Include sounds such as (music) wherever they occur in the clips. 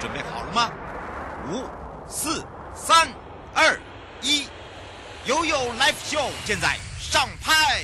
准备好了吗？五、四、三、二、一，悠悠 Live Show 现在上拍。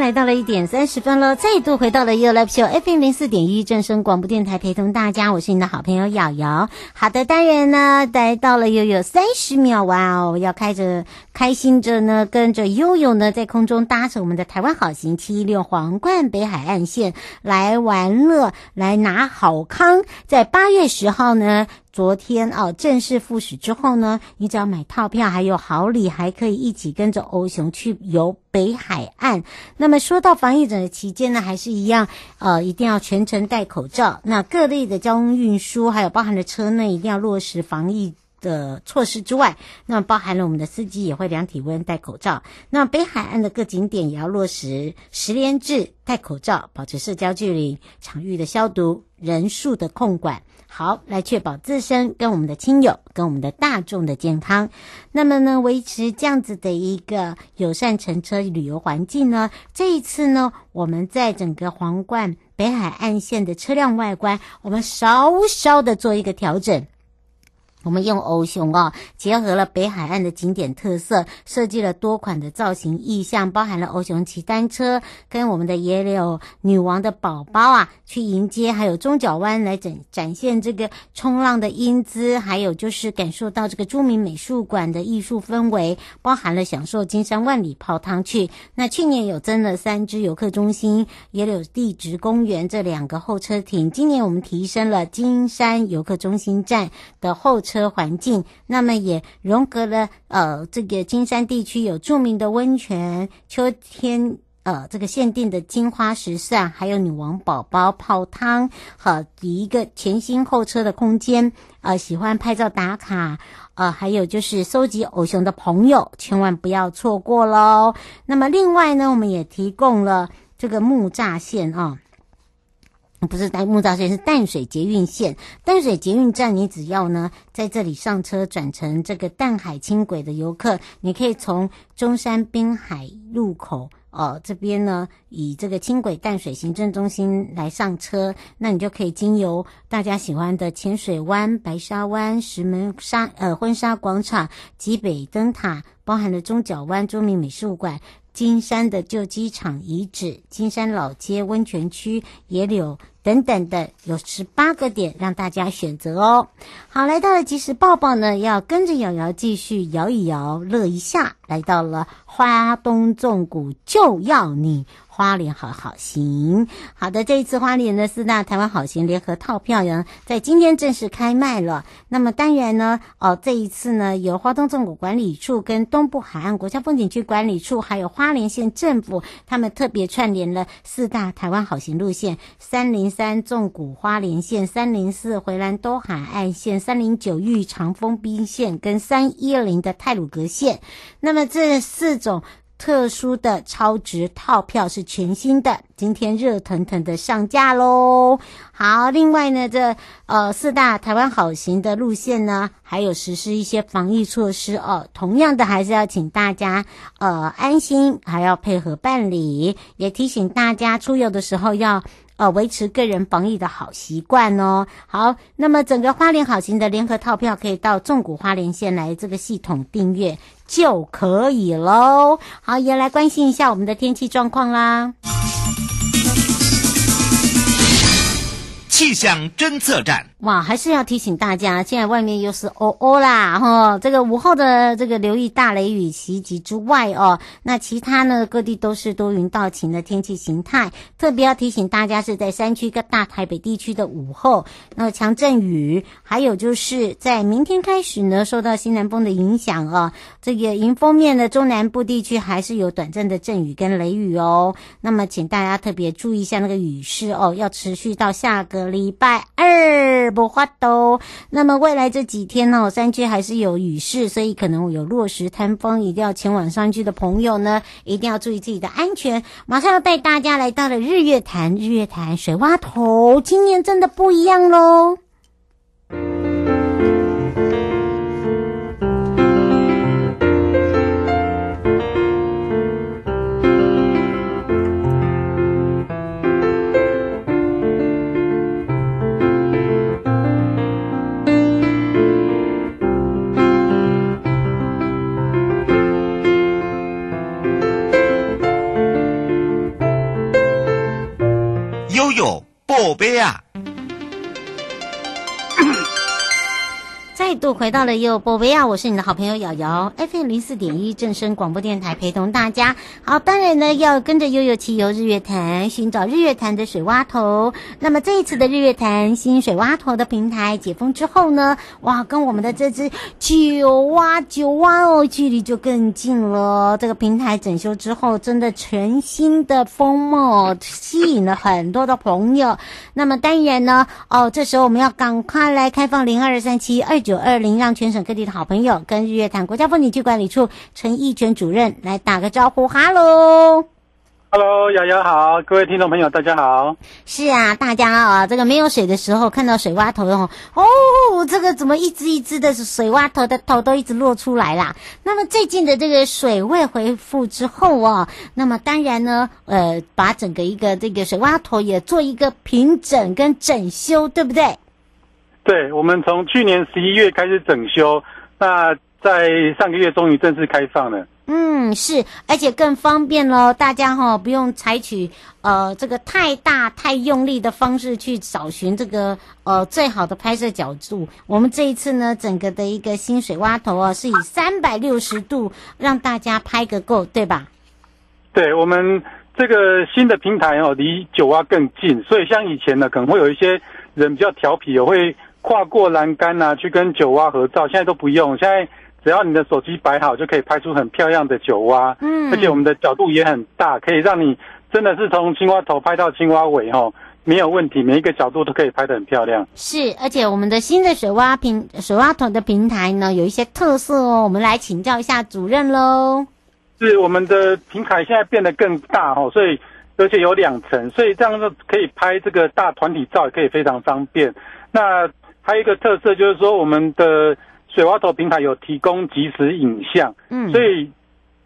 来到了一点三十分了，再度回到了 You Live Show FM 零四点一正声广播电台，陪同大家，我是你的好朋友瑶瑶。好的，当然呢，来到了又有三十秒，哇哦，要开着开心着呢，跟着悠悠呢，在空中搭乘我们的台湾好行七一六皇冠北海岸线来玩乐，来拿好康，在八月十号呢。昨天哦，正式复驶之后呢，你只要买套票，还有好礼，还可以一起跟着欧雄去游北海岸。那么说到防疫整个期间呢，还是一样，呃，一定要全程戴口罩。那各类的交通运输，还有包含的车内，一定要落实防疫的措施之外，那包含了我们的司机也会量体温、戴口罩。那北海岸的各景点也要落实十连制，戴口罩，保持社交距离，场域的消毒，人数的控管。好，来确保自身跟我们的亲友、跟我们的大众的健康。那么呢，维持这样子的一个友善乘车旅游环境呢，这一次呢，我们在整个皇冠北海岸线的车辆外观，我们稍稍的做一个调整。我们用欧熊哦，结合了北海岸的景点特色，设计了多款的造型意象，包含了欧熊骑单车，跟我们的野柳女王的宝宝啊去迎接，还有中角湾来展展现这个冲浪的英姿，还有就是感受到这个著名美术馆的艺术氛围，包含了享受金山万里泡汤去。那去年有增了三支游客中心、野柳地质公园这两个候车亭，今年我们提升了金山游客中心站的候车。车环境，那么也融合了呃，这个金山地区有著名的温泉，秋天呃，这个限定的金花石扇，还有女王宝宝泡汤，和一个全新候车的空间。呃，喜欢拍照打卡，呃，还有就是收集偶熊的朋友，千万不要错过喽。那么另外呢，我们也提供了这个木栅线啊。不是在木栅线，是淡水捷运线。淡水捷运站，你只要呢在这里上车，转乘这个淡海轻轨的游客，你可以从中山滨海路口，哦，这边呢以这个轻轨淡水行政中心来上车，那你就可以经由大家喜欢的浅水湾、白沙湾、石门沙呃婚纱广场、极北灯塔，包含了中角湾、著名美术馆。金山的旧机场遗址、金山老街温泉区、野柳等等的，有十八个点让大家选择哦。好，来到了即时抱抱呢，要跟着瑶瑶继续摇一摇，乐一下，来到了花东纵谷就要你。花莲好好行，好的，这一次花莲的四大台湾好行联合套票呢，在今天正式开卖了。那么当然呢，哦，这一次呢，由花东纵谷管理处跟东部海岸国家风景区管理处，还有花莲县政府，他们特别串联了四大台湾好行路线：三零三纵谷花莲线、三零四回兰东海岸线、三零九玉长丰滨线跟三一零的泰鲁阁线。那么这四种。特殊的超值套票是全新的，今天热腾腾的上架喽！好，另外呢，这呃四大台湾好行的路线呢，还有实施一些防疫措施哦。同样的，还是要请大家呃安心，还要配合办理，也提醒大家出游的时候要。呃，维持个人防疫的好习惯哦。好，那么整个花莲好行的联合套票，可以到纵谷花莲县来这个系统订阅就可以喽。好，也来关心一下我们的天气状况啦。气象侦测站，哇，还是要提醒大家，现在外面又是哦哦啦，哈，这个午后的这个留意大雷雨袭击之外哦，那其他呢各地都是多云到晴的天气形态，特别要提醒大家是在山区跟大台北地区的午后，那强阵雨，还有就是在明天开始呢，受到西南风的影响哦，这个迎风面的中南部地区还是有短暂的阵雨跟雷雨哦，那么请大家特别注意一下那个雨势哦，要持续到下个。礼拜二不花都。那么未来这几天呢，山区还是有雨势，所以可能有落石坍风，一定要前往山区的朋友呢，一定要注意自己的安全。马上要带大家来到了日月潭，日月潭水洼头，今年真的不一样喽。再度回到了又宝贝啊！我是你的好朋友瑶瑶，FM 零四点一正声广播电台，陪同大家。好，当然呢，要跟着悠悠骑游日月潭，寻找日月潭的水洼头。那么这一次的日月潭新水洼头的平台解封之后呢，哇，跟我们的这只九蛙九蛙哦，距离就更近了。这个平台整修之后，真的全新的风貌，吸引了很多的朋友。那么当然呢，哦，这时候我们要赶快来开放零二三七二九。二零让全省各地的好朋友跟日月潭国家风景区管理处陈义全主任来打个招呼，哈喽，哈喽，瑶瑶好，各位听众朋友大家好。是啊，大家啊，这个没有水的时候看到水洼头哦，哦，这个怎么一只一只的水洼头的头都一直落出来啦？那么最近的这个水位恢复之后哦，那么当然呢，呃，把整个一个这个水洼头也做一个平整跟整修，对不对？对，我们从去年十一月开始整修，那在上个月终于正式开放了。嗯，是，而且更方便了，大家哈、哦、不用采取呃这个太大太用力的方式去找寻这个呃最好的拍摄角度。我们这一次呢，整个的一个新水洼头啊，是以三百六十度让大家拍个够，对吧？对，我们这个新的平台哦，离九蛙更近，所以像以前呢，可能会有一些人比较调皮，也会。跨过栏杆啊，去跟九蛙合照，现在都不用。现在只要你的手机摆好，就可以拍出很漂亮的九蛙。嗯，而且我们的角度也很大，可以让你真的是从青蛙头拍到青蛙尾，吼，没有问题，每一个角度都可以拍得很漂亮。是，而且我们的新的水蛙平水蛙头的平台呢，有一些特色哦，我们来请教一下主任喽。是，我们的平台现在变得更大哦，所以而且有两层，所以这样子可以拍这个大团体照，也可以非常方便。那还有一个特色就是说，我们的水洼头平台有提供即时影像，嗯，所以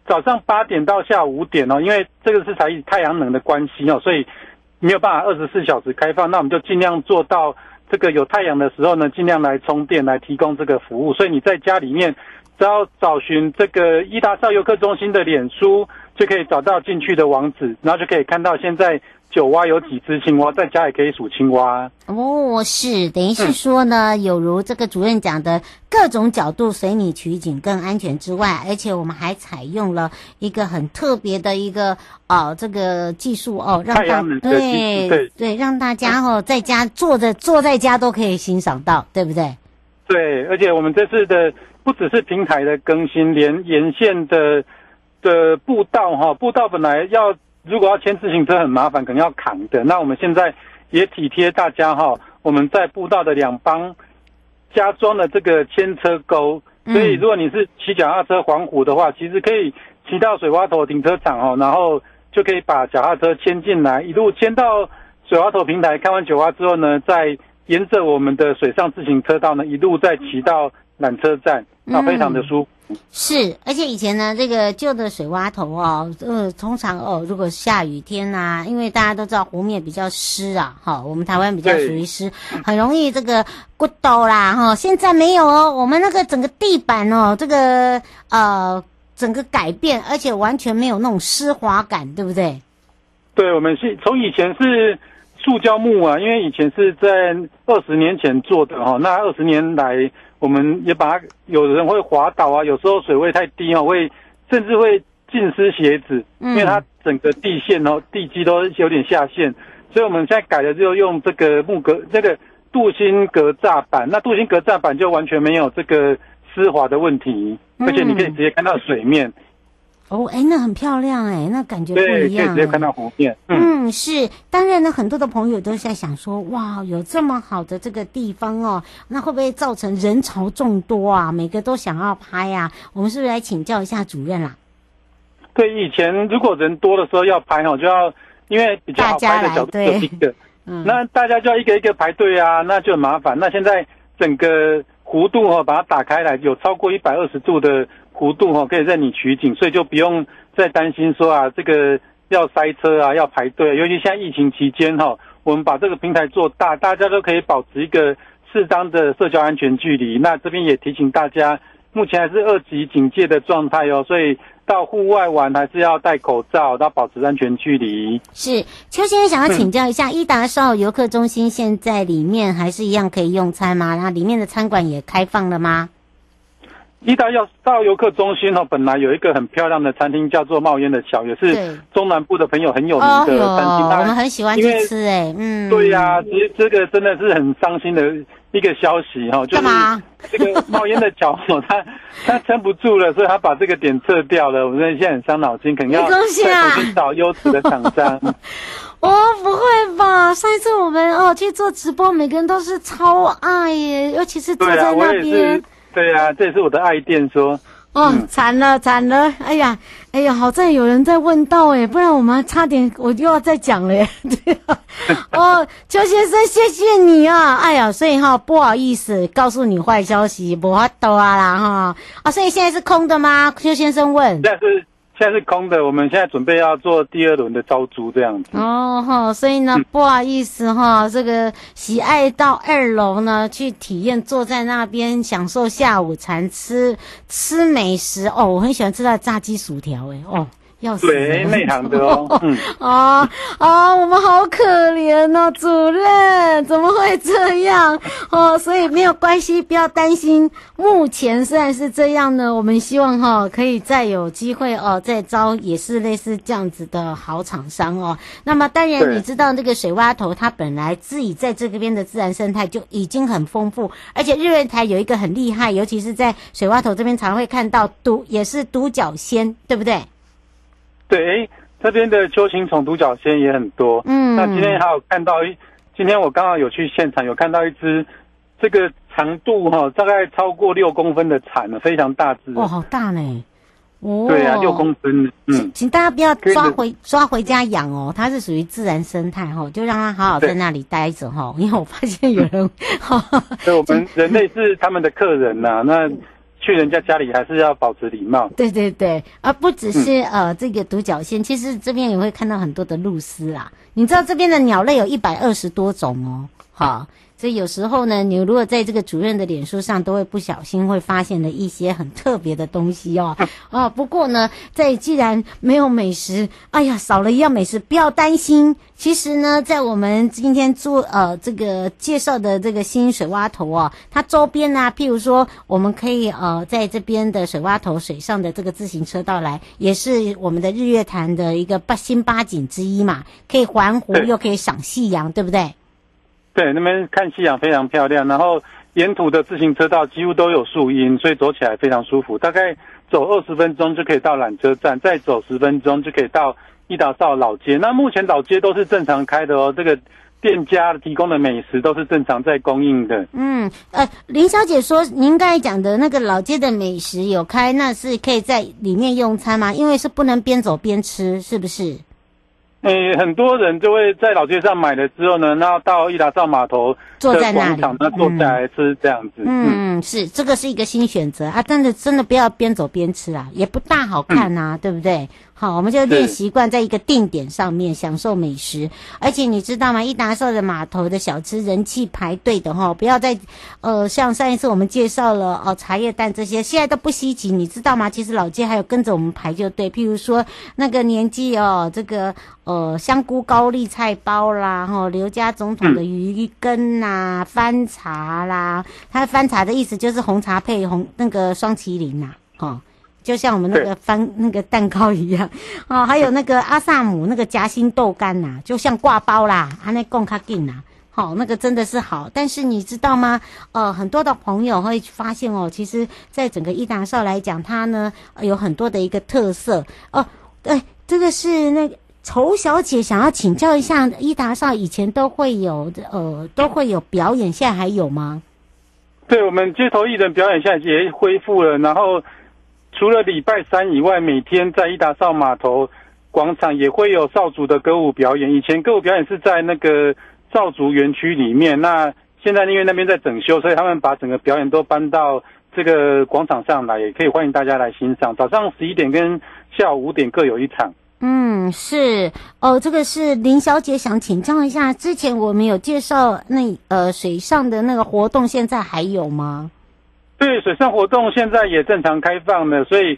早上八点到下午五点哦，因为这个是采太阳能的关系哦，所以没有办法二十四小时开放，那我们就尽量做到这个有太阳的时候呢，尽量来充电来提供这个服务。所以你在家里面只要找寻这个伊达少游客中心的脸书，就可以找到进去的网址，然后就可以看到现在。九蛙有几只青蛙，在家也可以数青蛙哦。是，等于是说呢，嗯、有如这个主任讲的，各种角度随你取景更安全之外，而且我们还采用了一个很特别的一个哦，这个技术哦，让大对对对，让大家哦在家坐着坐在家都可以欣赏到，对不对？对，而且我们这次的不只是平台的更新，连沿线的的步道哈，步道本来要。如果要牵自行车很麻烦，可能要扛的。那我们现在也体贴大家哈，我们在步道的两方加装了这个牵车钩，所以如果你是骑脚踏车环湖的话，其实可以骑到水洼头停车场哦，然后就可以把脚踏车牵进来，一路牵到水洼头平台看完九蛙之后呢，再沿着我们的水上自行车道呢，一路再骑到缆车站，那非常的舒服。是，而且以前呢，这个旧的水洼头哦，呃，通常哦，如果下雨天呐、啊，因为大家都知道湖面比较湿啊，哈，我们台湾比较属于湿，很容易这个骨头啦，哈。现在没有哦，我们那个整个地板哦，这个呃，整个改变，而且完全没有那种湿滑感，对不对？对，我们是从以前是塑胶木啊，因为以前是在二十年前做的哈，那二十年来。我们也把它，有人会滑倒啊，有时候水位太低哦，会甚至会浸湿鞋子，因为它整个地线哦、地基都有点下陷，所以我们现在改了就用这个木格这个镀锌格栅板，那镀锌格栅板就完全没有这个湿滑的问题，而且你可以直接看到水面。哦，哎，那很漂亮哎，那感觉不一样。对，可以直接看到湖面。嗯，嗯，是。当然呢，很多的朋友都在想说，哇，有这么好的这个地方哦，那会不会造成人潮众多啊？每个都想要拍啊？我们是不是来请教一下主任啦？对，以前如果人多的时候要拍哦，就要因为比较好拍的角度就一个，嗯，那大家就要一个一个排队啊，那就很麻烦。那现在整个弧度哦，把它打开来，有超过一百二十度的。弧度哈可以任你取景，所以就不用再担心说啊，这个要塞车啊，要排队。尤其现在疫情期间哈，我们把这个平台做大，大家都可以保持一个适当的社交安全距离。那这边也提醒大家，目前还是二级警戒的状态哦，所以到户外玩还是要戴口罩，要保持安全距离。是邱先生想要请教一下，伊达少游客中心现在里面还是一样可以用餐吗？然后里面的餐馆也开放了吗？伊达邵游客中心哦，本来有一个很漂亮的餐厅，叫做冒烟的桥，也是中南部的朋友很有名的餐厅。哦，我们很喜欢去吃哎，嗯，对呀、啊，其实这个真的是很伤心的一个消息哈，就是这个冒烟的桥，他 (laughs) 他撑不住了，所以他把这个点撤掉了。我们现在很伤脑筋，肯定要再重新找优质的厂商。(laughs) 哦，不会吧？上一次我们哦去做直播，每个人都是超爱耶，尤其是坐在那边。对啊，这也是我的爱店说。哦，惨了惨了！哎呀，哎呀，好在有人在问到哎，不然我们差点我又要再讲了耶。对啊，哦，邱先生，谢谢你啊！哎呀，所以哈，不好意思，告诉你坏消息，不法多啊啦哈。啊，所以现在是空的吗？邱先生问。但是。现在是空的，我们现在准备要做第二轮的招租，这样子。哦哈，所以呢，不好意思哈，这个喜爱到二楼呢去体验，坐在那边享受下午茶，吃吃美食哦，我很喜欢吃的炸鸡薯条诶哦。要死对，内行的哦。(laughs) 嗯啊啊，我们好可怜哦，主任怎么会这样 (laughs) 哦？所以没有关系，不要担心。目前虽然是这样呢，我们希望哈、哦、可以再有机会哦，再招也是类似这样子的好厂商哦。那么当然你知道那个水洼头，它本来自己在这个边的自然生态就已经很丰富，而且日月台有一个很厉害，尤其是在水洼头这边常会看到独也是独角仙，对不对？对，这边的秋行虫独角仙也很多。嗯，那今天还有看到一，今天我刚好有去现场，有看到一只，这个长度哈、哦，大概超过六公分的蝉呢，非常大只。哦，好大呢！哦，对啊，六公分。嗯，请大家不要抓回抓回家养哦，它是属于自然生态哈、哦，就让它好好在那里待着哈、哦。因为我发现有人，(laughs) 对，我们人类是他们的客人呐、啊，那。去人家家里还是要保持礼貌。对对对，而不只是、嗯、呃这个独角仙，其实这边也会看到很多的鹭鸶啦。你知道这边的鸟类有一百二十多种哦，好。所以有时候呢，你如果在这个主任的脸书上，都会不小心会发现了一些很特别的东西哦。(laughs) 哦，不过呢，在既然没有美食，哎呀，少了一样美食，不要担心。其实呢，在我们今天做呃这个介绍的这个新水洼头哦，它周边呢、啊，譬如说，我们可以呃在这边的水洼头水上的这个自行车道来，也是我们的日月潭的一个八新八景之一嘛，可以环湖又可以赏夕阳，对不对？对，那边看夕阳非常漂亮，然后沿途的自行车道几乎都有树荫，所以走起来非常舒服。大概走二十分钟就可以到缆车站，再走十分钟就可以到伊达邵老街。那目前老街都是正常开的哦，这个店家提供的美食都是正常在供应的。嗯，呃，林小姐说，您刚才讲的那个老街的美食有开，那是可以在里面用餐吗？因为是不能边走边吃，是不是？诶，很多人就会在老街上买了之后呢，然后到伊达上码头坐在那里，那坐下来吃这样子。嗯，嗯是这个是一个新选择啊！真的真的不要边走边吃啊，也不大好看呐、啊，嗯、对不对？好，我们就练习惯在一个定点上面享受美食，而且你知道吗？一达寿的码头的小吃人气排队的哈，不要再呃，像上一次我们介绍了哦茶叶蛋这些，现在都不稀奇，你知道吗？其实老街还有跟着我们排就对，譬如说那个年纪哦，这个呃香菇高丽菜包啦，哈刘家总统的鱼羹呐，番茶啦，它番茶的意思就是红茶配红那个双麒麟呐，哈。就像我们那个翻那个蛋糕一样，(laughs) 哦，还有那个阿萨姆那个夹心豆干呐、啊，就像挂包啦，阿那贡卡金呐，好，那个真的是好。但是你知道吗？呃，很多的朋友会发现哦，其实在整个伊达少来讲，它呢有很多的一个特色哦。对，这个是那个仇小姐想要请教一下，伊达少以前都会有呃都会有表演，现在还有吗？对，我们街头艺人表演现在也恢复了，然后除了礼拜三以外，每天在伊达邵码头广场也会有邵族的歌舞表演。以前歌舞表演是在那个邵族园区里面，那现在因为那边在整修，所以他们把整个表演都搬到这个广场上来，也可以欢迎大家来欣赏。早上十一点跟下午五点各有一场。嗯，是哦，这个是林小姐想请教一下，之前我们有介绍那呃水上的那个活动，现在还有吗？对，水上活动现在也正常开放了，所以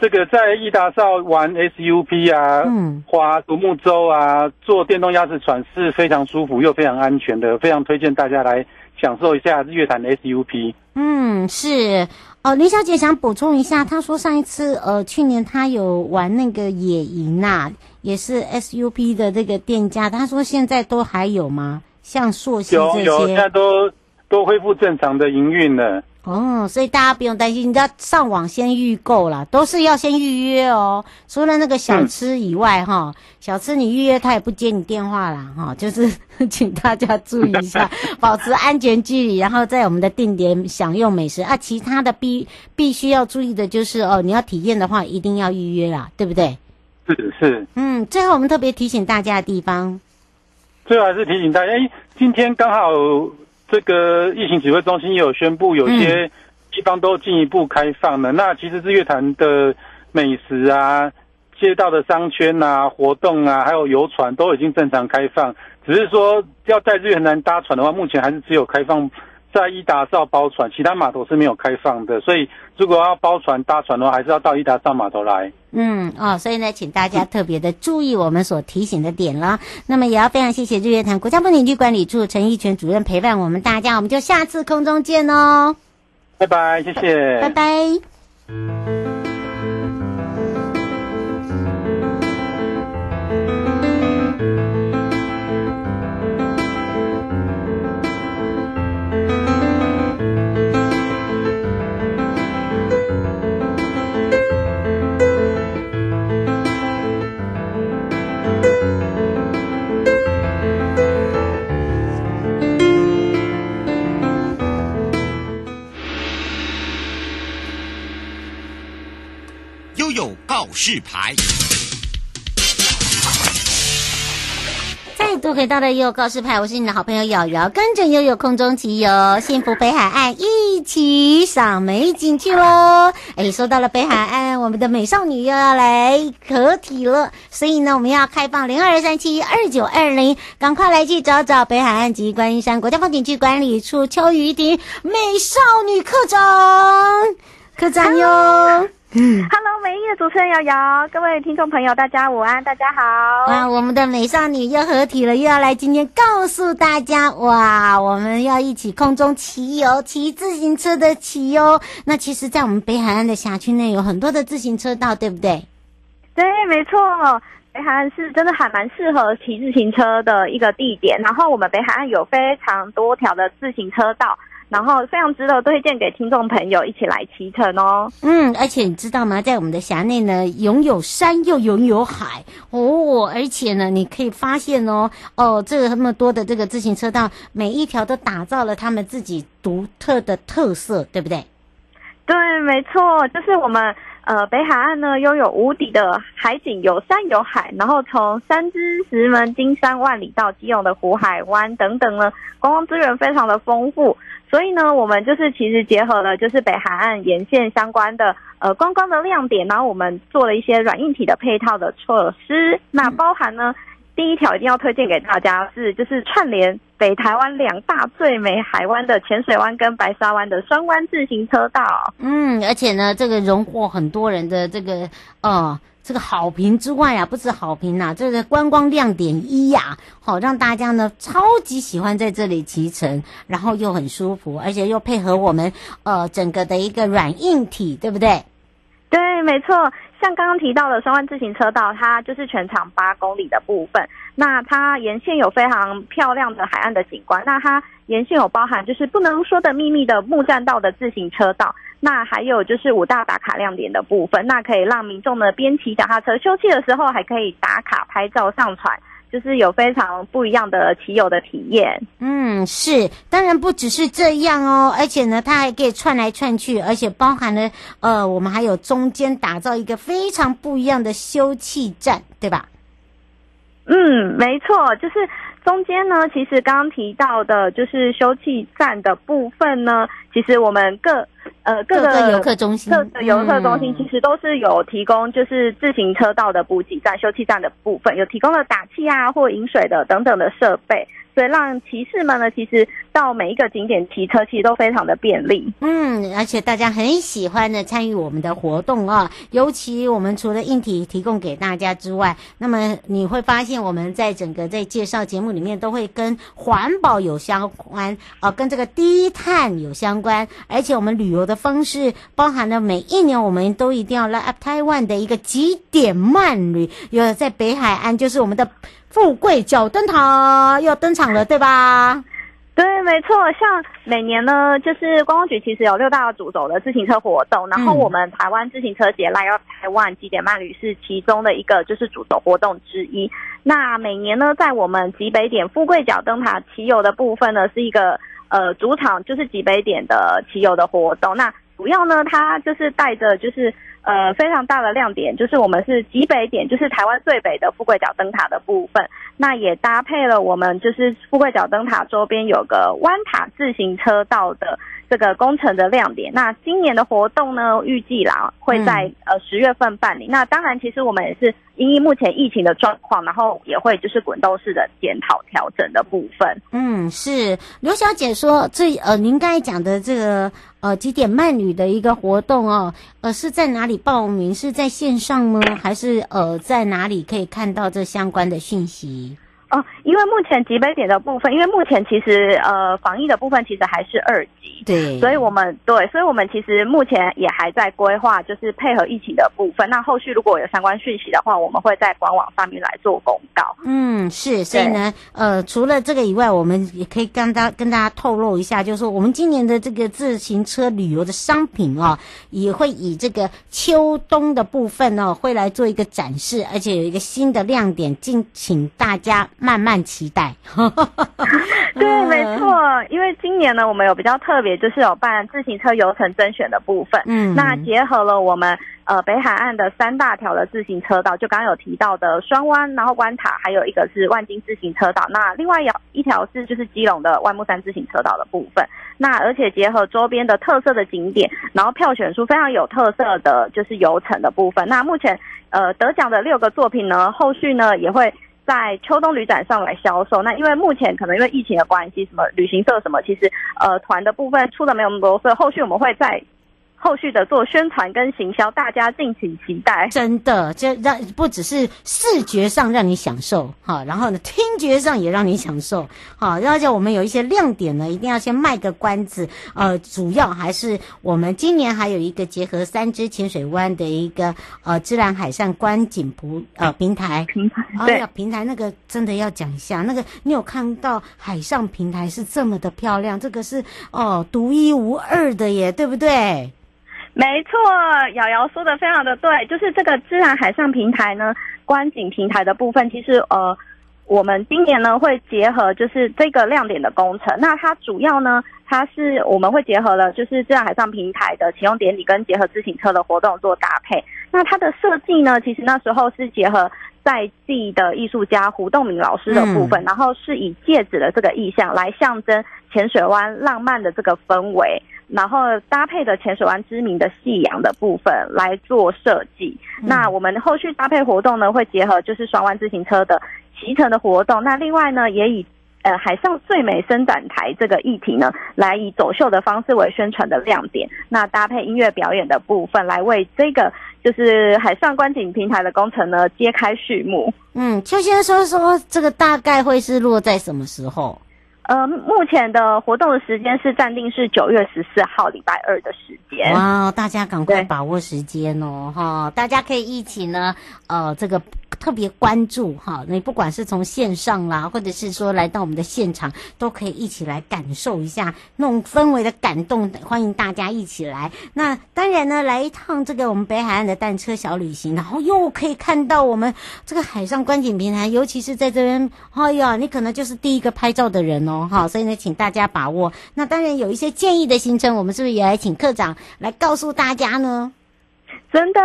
这个在伊达少玩 SUP 啊，嗯，划独木舟啊，坐电动鸭子船是非常舒服又非常安全的，非常推荐大家来享受一下日月潭的 SUP。嗯，是。哦，林小姐想补充一下，她说上一次呃，去年她有玩那个野营呐、啊，也是 SUP 的这个店家，她说现在都还有吗？像溯溪这些，有有，现在都都恢复正常的营运了。哦，所以大家不用担心，你要上网先预购啦，都是要先预约哦。除了那个小吃以外，哈、嗯，小吃你预约他也不接你电话啦，哈，(laughs) 就是请大家注意一下，保持安全距离，然后在我们的定点享用美食啊。其他的必必须要注意的就是哦，你要体验的话一定要预约啦，对不对？是是。嗯，最后我们特别提醒大家的地方，最后还是提醒大家，哎，今天刚好。这个疫情指挥中心也有宣布，有些地方都进一步开放了。嗯、那其实日月潭的美食啊、街道的商圈啊、活动啊，还有游船都已经正常开放。只是说要在日月潭搭船的话，目前还是只有开放在伊达是要包船，其他码头是没有开放的。所以如果要包船搭船的话，还是要到伊达上码头来。嗯哦，所以呢，请大家特别的注意我们所提醒的点了。那么也要非常谢谢日月潭国家风景区管理处陈义全主任陪伴我们大家，我们就下次空中见哦。拜拜，谢谢。拜拜。有告示牌，再度回到了悠悠告示牌，我是你的好朋友瑶瑶，跟着悠悠空中骑游，幸福北海岸，一起赏美景去喽！哎，说到了北海岸，我们的美少女又要来合体了，所以呢，我们要开放零二三七二九二零，赶快来去找找北海岸及观音山国家风景区管理处邱雨婷美少女课长，课长哟。嗯，Hello，美丽的主持人瑶瑶，各位听众朋友，大家午安，大家好。哇，我们的美少女又合体了，又要来今天告诉大家，哇，我们要一起空中骑游，骑自行车的骑哦。那其实，在我们北海岸的辖区内，有很多的自行车道，对不对？对，没错，北海岸是真的还蛮适合骑自行车的一个地点。然后，我们北海岸有非常多条的自行车道。然后非常值得推荐给听众朋友一起来骑乘哦。嗯，而且你知道吗？在我们的辖内呢，拥有山又拥有海哦，而且呢，你可以发现哦，哦，这个那么多的这个自行车道，每一条都打造了他们自己独特的特色，对不对？对，没错，就是我们呃北海岸呢，拥有无敌的海景，有山有海，然后从三芝、石门、金山、万里到基隆的湖海湾等等呢，观光资源非常的丰富。所以呢，我们就是其实结合了就是北海岸沿线相关的呃观光的亮点，然后我们做了一些软硬体的配套的措施。那包含呢，第一条一定要推荐给大家是就是串联北台湾两大最美海湾的浅水湾跟白沙湾的双湾自行车道。嗯，而且呢，这个荣获很多人的这个呃。这个好评之外啊，不止好评呐、啊，这个观光亮点一呀、啊，好让大家呢超级喜欢在这里骑乘，然后又很舒服，而且又配合我们呃整个的一个软硬体，对不对？对，没错。像刚刚提到的双湾自行车道，它就是全长八公里的部分。那它沿线有非常漂亮的海岸的景观，那它沿线有包含就是不能说的秘密的木栈道的自行车道，那还有就是五大打卡亮点的部分，那可以让民众呢边骑脚踏车休憩的时候，还可以打卡拍照上传。就是有非常不一样的骑友的体验。嗯，是，当然不只是这样哦，而且呢，它还可以串来串去，而且包含了呃，我们还有中间打造一个非常不一样的休憩站，对吧？嗯，没错，就是中间呢，其实刚刚提到的，就是休憩站的部分呢，其实我们各。呃，各个游客中心，各个游客中心其实都是有提供，就是自行车道的补给站、休憩站的部分，有提供了打气啊或饮水的等等的设备。所以让骑士们呢，其实到每一个景点骑车，其实都非常的便利。嗯，而且大家很喜欢的参与我们的活动啊，尤其我们除了硬体提供给大家之外，那么你会发现我们在整个在介绍节目里面都会跟环保有相关啊，跟这个低碳有相关，而且我们旅游的方式包含了每一年我们都一定要来 Up Taiwan 的一个极点慢旅，有在北海岸就是我们的。富贵角灯塔要登场了，对吧？对，没错。像每年呢，就是观光局其实有六大主轴的自行车活动，然后我们台湾自行车节 Light Up Taiwan 极点慢旅是其中的一个就是主轴活动之一。那每年呢，在我们极北点富贵角灯塔骑游的部分呢，是一个呃主场，就是极北点的骑游的活动。那主要呢，它就是带着就是。呃，非常大的亮点就是我们是极北点，就是台湾最北的富贵角灯塔的部分。那也搭配了我们就是富贵角灯塔周边有个弯塔自行车道的这个工程的亮点。那今年的活动呢，预计啦会在呃十月份办理。那当然，其实我们也是因应目前疫情的状况，然后也会就是滚动式的检讨调整的部分。嗯，是刘小姐说，这呃，您刚才讲的这个。呃，几点慢旅的一个活动哦，呃，是在哪里报名？是在线上吗？还是呃，在哪里可以看到这相关的讯息？哦，因为目前极北点的部分，因为目前其实呃防疫的部分其实还是二级，对，所以我们对，所以我们其实目前也还在规划，就是配合疫情的部分。那后续如果有相关讯息的话，我们会在官网上面来做公告。嗯，是，所以呢，呃，除了这个以外，我们也可以跟大跟大家透露一下，就是说我们今年的这个自行车旅游的商品哦，也会以这个秋冬的部分哦，会来做一个展示，而且有一个新的亮点，敬请大家。慢慢期待，(laughs) 对，没错，因为今年呢，我们有比较特别，就是有办自行车游程甄选的部分，嗯，那结合了我们呃北海岸的三大条的自行车道，就刚刚有提到的双湾，然后关塔，还有一个是万金自行车道，那另外有一条是就是基隆的万木山自行车道的部分，那而且结合周边的特色的景点，然后票选出非常有特色的就是游程的部分，那目前呃得奖的六个作品呢，后续呢也会。在秋冬旅展上来销售，那因为目前可能因为疫情的关系，什么旅行社什么，其实呃团的部分出的没有那么多，所以后续我们会在。后续的做宣传跟行销，大家敬请期待。真的，这让不只是视觉上让你享受哈，然后呢，听觉上也让你享受好，而且我们有一些亮点呢，一定要先卖个关子。呃，主要还是我们今年还有一个结合三芝浅水湾的一个呃自然海上观景普呃平台平台。对，哦、平台那个真的要讲一下，那个你有看到海上平台是这么的漂亮，这个是哦独一无二的耶，对不对？没错，瑶瑶说的非常的对，就是这个自然海上平台呢，观景平台的部分，其实呃，我们今年呢会结合就是这个亮点的工程，那它主要呢，它是我们会结合了就是自然海上平台的启用典礼跟结合自行车的活动做搭配，那它的设计呢，其实那时候是结合在地的艺术家胡栋明老师的部分，嗯、然后是以戒指的这个意象来象征浅水湾浪漫的这个氛围。然后搭配的浅水湾知名的夕阳的部分来做设计。嗯、那我们后续搭配活动呢，会结合就是双湾自行车的骑乘的活动。那另外呢，也以呃海上最美伸展台这个议题呢，来以走秀的方式为宣传的亮点。那搭配音乐表演的部分，来为这个就是海上观景平台的工程呢揭开序幕。嗯，就先说说这个大概会是落在什么时候？呃，目前的活动的时间是暂定是九月十四号礼拜二的时间。哇，大家赶快把握时间哦，哈！大家可以一起呢，呃，这个特别关注哈。你不管是从线上啦，或者是说来到我们的现场，都可以一起来感受一下那种氛围的感动。欢迎大家一起来。那当然呢，来一趟这个我们北海岸的单车小旅行，然后又可以看到我们这个海上观景平台，尤其是在这边，哎呀，你可能就是第一个拍照的人哦，哈。所以呢，请大家把握。那当然有一些建议的行程，我们是不是也来请课长来告诉大家呢？真的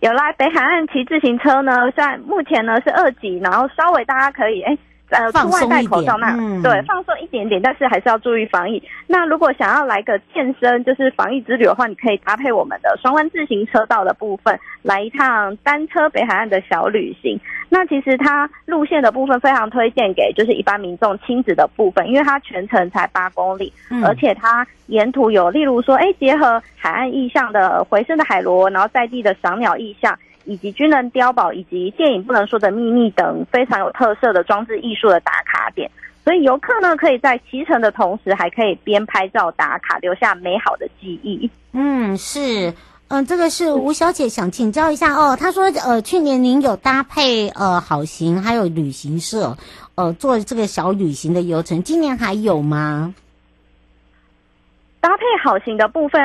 有来北海岸骑自行车呢，虽然目前呢是二级，然后稍微大家可以哎。诶呃，出外戴口罩那，那、嗯、对放松一点点，但是还是要注意防疫。那如果想要来个健身，就是防疫之旅的话，你可以搭配我们的双湾自行车道的部分，来一趟单车北海岸的小旅行。那其实它路线的部分非常推荐给就是一般民众亲子的部分，因为它全程才八公里，嗯、而且它沿途有例如说，哎，结合海岸意象的回声的海螺，然后在地的赏鸟意象。以及军人碉堡以及电影不能说的秘密等非常有特色的装置艺术的打卡点，所以游客呢可以在骑乘的同时，还可以边拍照打卡，留下美好的记忆。嗯，是，嗯、呃，这个是吴小姐想请教一下哦。她说，呃，去年您有搭配呃好行还有旅行社，呃，做这个小旅行的游程，今年还有吗？搭配好行的部分。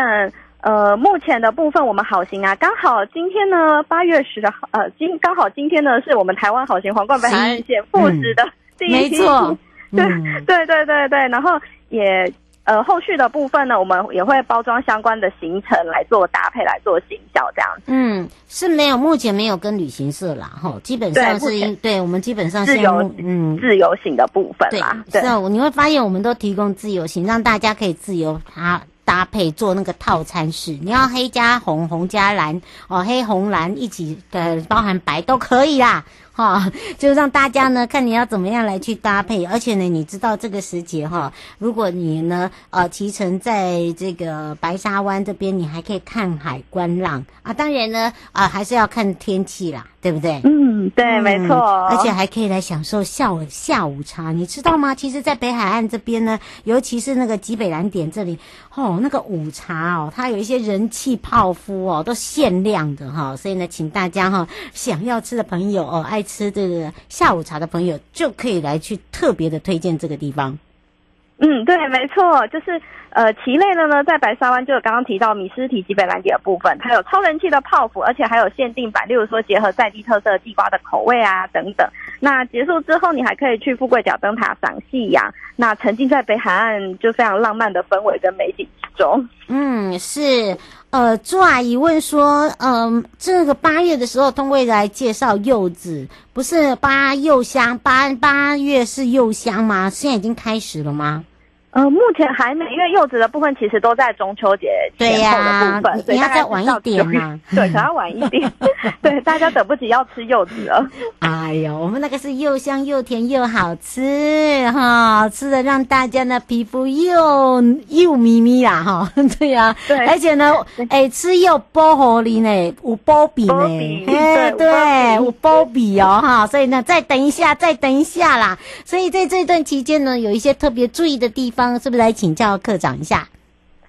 呃，目前的部分我们好行啊，刚好今天呢，八月十号，呃，今刚好今天呢，是我们台湾好行皇冠北海岸线复职的第一天，(laughs) 嗯、对、嗯、对对对对，然后也呃后续的部分呢，我们也会包装相关的行程来做搭配来做行销这样子。嗯，是没有，目前没有跟旅行社啦，哈，基本上是对，对我们基本上是自由，嗯，自由行的部分啦。对，是啊，你会发现我们都提供自由行，让大家可以自由啊。搭配做那个套餐式，你要黑加红，红加蓝哦，黑红蓝一起的，包含白都可以啦。哈、就让大家呢看你要怎么样来去搭配，而且呢，你知道这个时节哈、如果你呢呃骑乘在这个白沙湾这边，你还可以看海观浪啊。当然呢啊、呃，还是要看天气啦，对不对？嗯，对，嗯、没错。而且还可以来享受下午下午茶，你知道吗？其实，在北海岸这边呢，尤其是那个极北蓝点这里，哦，那个午茶哦，它有一些人气泡芙哦，都限量的哈、哦，所以呢，请大家哈、哦，想要吃的朋友哦，爱。吃这个下午茶的朋友就可以来去特别的推荐这个地方。嗯，对，没错，就是呃，棋类的呢，在白沙湾就有刚刚提到米斯提及北蓝点的部分，它有超人气的泡芙，而且还有限定版，例如说结合在地特色地瓜的口味啊等等。那结束之后，你还可以去富贵角灯塔赏夕阳，那沉浸在北海岸就非常浪漫的氛围跟美景之中。嗯，是。呃，朱阿姨问说，嗯、这个八月的时候，通会来介绍柚子，不是八柚香，八八月是柚香吗？现在已经开始了吗？呃，目前还没，因为柚子的部分其实都在中秋节前后的部分，所以大概晚一点嘛。对，可要晚一点。(laughs) 对，大家等不及要吃柚子了。哎呦，我们那个是又香又甜又好吃哈，吃的让大家呢皮肤又又咪咪啦哈。(laughs) 对呀、啊，对，而且呢，哎，吃柚薄荷哩呢，有包比呢，哎，对，有包比哦哈。所以呢，再等一下，再等一下啦。所以在这段期间呢，有一些特别注意的地方。是不是来请教课长一下？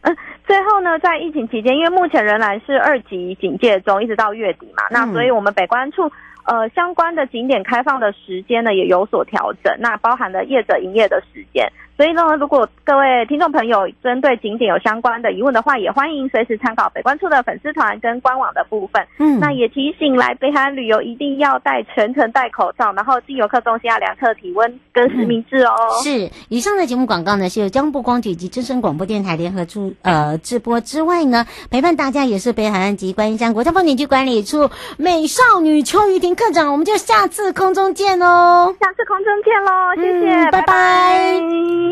嗯，最后呢，在疫情期间，因为目前仍然是二级警戒中，一直到月底嘛，嗯、那所以我们北关处呃相关的景点开放的时间呢也有所调整，那包含了业者营业的时间。所以呢，如果各位听众朋友针对景点有相关的疑问的话，也欢迎随时参考北关处的粉丝团跟官网的部分。嗯，那也提醒来北海岸旅游一定要戴全程戴口罩，然后进游客中心要量测体温跟实名制哦。嗯、是，以上的节目广告呢是由江部光局及真声广播电台联合出呃直播之外呢，陪伴大家也是北海岸及观音山国家风景区管理处美少女邱玉婷课长，我们就下次空中见哦。下次空中见喽，谢谢，嗯、拜拜。拜拜